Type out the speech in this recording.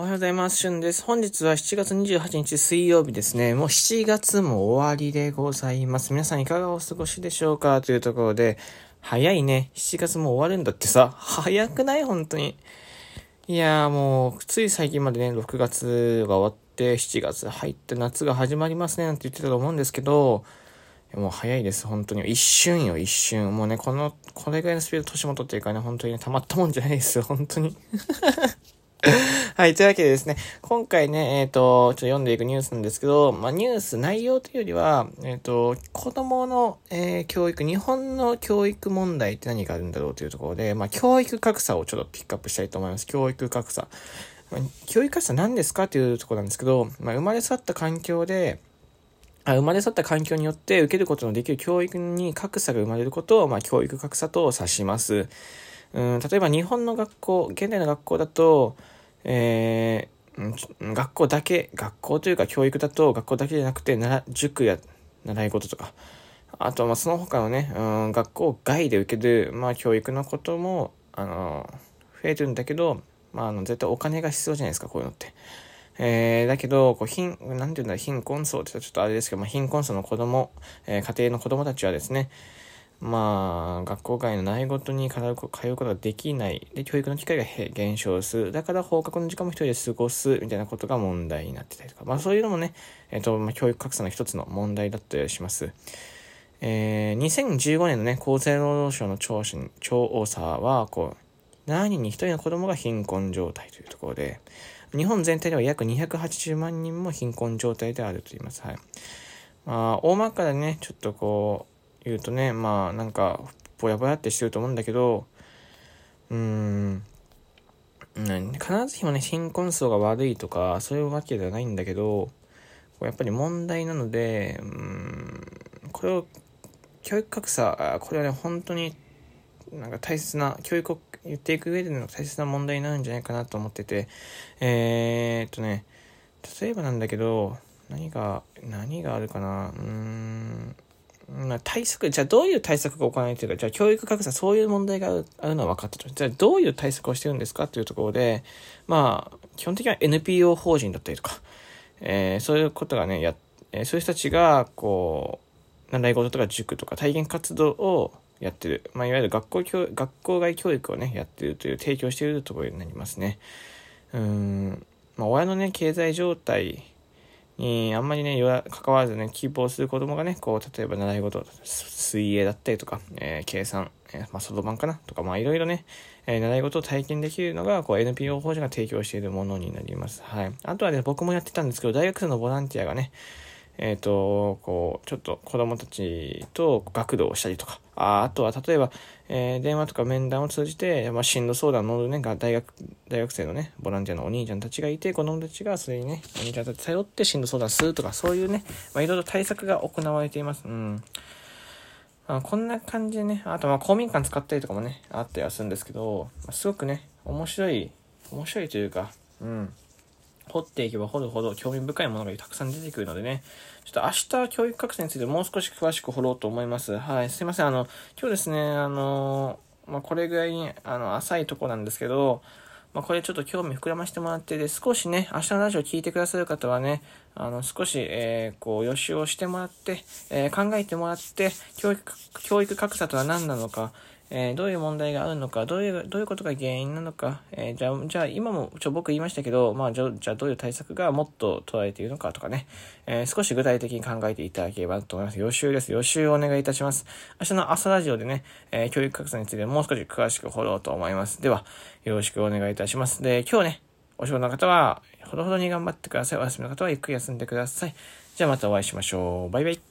おはようございます。しゅんです。本日は7月28日水曜日ですね。もう7月も終わりでございます。皆さんいかがお過ごしでしょうか？というところで、早いね。7月も終わるんだってさ。早くない？本当に。いやーもう、つい最近までね、6月が終わって、7月入って夏が始まりますねなんて言ってたと思うんですけど、もう早いです、本当に。一瞬よ、一瞬。もうね、この、これぐらいのスピード年元っていうかね、本当にね、たまったもんじゃないですよ、本当に。はい。というわけでですね、今回ね、えっ、ー、と、ちょっと読んでいくニュースなんですけど、まあ、ニュース内容というよりは、えっ、ー、と、子供の、えー、教育、日本の教育問題って何があるんだろうというところで、まあ、教育格差をちょっとピックアップしたいと思います。教育格差。まあ、教育格差何ですかっていうところなんですけど、まあ、生まれ育った環境で、あ生まれ育った環境によって受けることのできる教育に格差が生まれることを、まあ、教育格差と指します。うん、例えば日本の学校、現代の学校だと、えー、学校だけ、学校というか教育だと学校だけじゃなくて、なら塾や習い事とか、あと、ま、その他のね、うん、学校外で受ける、まあ、教育のことも、あの、増えてるんだけど、まあ、あの、絶対お金が必要じゃないですか、こういうのって。えー、だけど、こう、貧、なんていうんだ、貧困層って言ったらちょっとあれですけど、まあ、貧困層の子供、えー、家庭の子供たちはですね、まあ、学校外の習い事に通うことができない。で、教育の機会が減少する。だから放課後の時間も一人で過ごす。みたいなことが問題になってたりとか。まあそういうのもね、えっ、ー、と、まあ、教育格差の一つの問題だったりします。えー、2015年のね、厚生労働省の調査調査は、こう、7人に1人の子供が貧困状態というところで、日本全体では約280万人も貧困状態であると言います。はい。まあ、大まかでね、ちょっとこう、言うとね、まあなんか、ぼやぼやってしてると思うんだけど、うーん、必ずしもね、貧困層が悪いとか、そういうわけではないんだけど、やっぱり問題なので、うん、これを、教育格差、これはね、本当になんか大切な、教育を言っていく上での大切な問題になるんじゃないかなと思ってて、えー、っとね、例えばなんだけど、何が、何があるかな、うーん、まあ、対策、じゃあどういう対策が行われているか、じゃあ教育格差、そういう問題があるのは分かったと。じゃあどういう対策をしてるんですかっていうところで、まあ、基本的には NPO 法人だったりとか、えー、そういうことがね、や、えー、そういう人たちが、こう、習い事とか塾とか体験活動をやってる。まあ、いわゆる学校教、学校外教育をね、やってるという、提供しているところになりますね。うん、まあ、親のね、経済状態、にあんまりね、関わらずね、希望する子供がね、こう、例えば習い事、水泳だったりとか、えー、計算、えー、まあ、そろばんかなとか、まあ、いろいろね、えー、習い事を体験できるのが、こう、NPO 法人が提供しているものになります。はい。あとはね、僕もやってたんですけど、大学生のボランティアがね、えっ、ー、と、こう、ちょっと子供たちと学童をしたりとか、ああとは例えば、えー、電話とか面談を通じて、まあ、進路相談のね、大学、大学生のね、ボランティアのお兄ちゃんたちがいて、子供たちがそれにね、お兄ちゃんたち頼って進路相談するとか、そういうね、まあ、いろいろ対策が行われています。うん。あこんな感じでね、あとまあ公民館使ったりとかもね、あったりはするんですけど、すごくね、面白い、面白いというか、うん。掘っていけば掘るほど興味深いものがたくさん出てくるのでね、ちょっと明日教育格差についてもう少し詳しく掘ろうと思います。はい、すいません。あの、今日ですね、あの、まあ、これぐらいに、あの、浅いとこなんですけど、まあ、これちょっと興味膨らましてもらって、で、少しね、明日のラジオ聞いてくださる方はね、あの、少し、えー、こう、予習をしてもらって、えー、考えてもらって、教育、教育格差とは何なのか、えー、どういう問題があるのか、どういう、どういうことが原因なのか、えー、じゃあ、じゃあ今もちょ僕言いましたけど、まあじゃ、あどういう対策がもっと捉えているのかとかね、えー、少し具体的に考えていただければと思います。予習です。予習をお願いいたします。明日の朝ラジオでね、え教育格差についてもう少し詳しく掘ろうと思います。では、よろしくお願いいたします。で、今日ね、お仕事の方は、ほどほどに頑張ってください。お休みの方はゆっくり休んでください。じゃあまたお会いしましょう。バイバイ。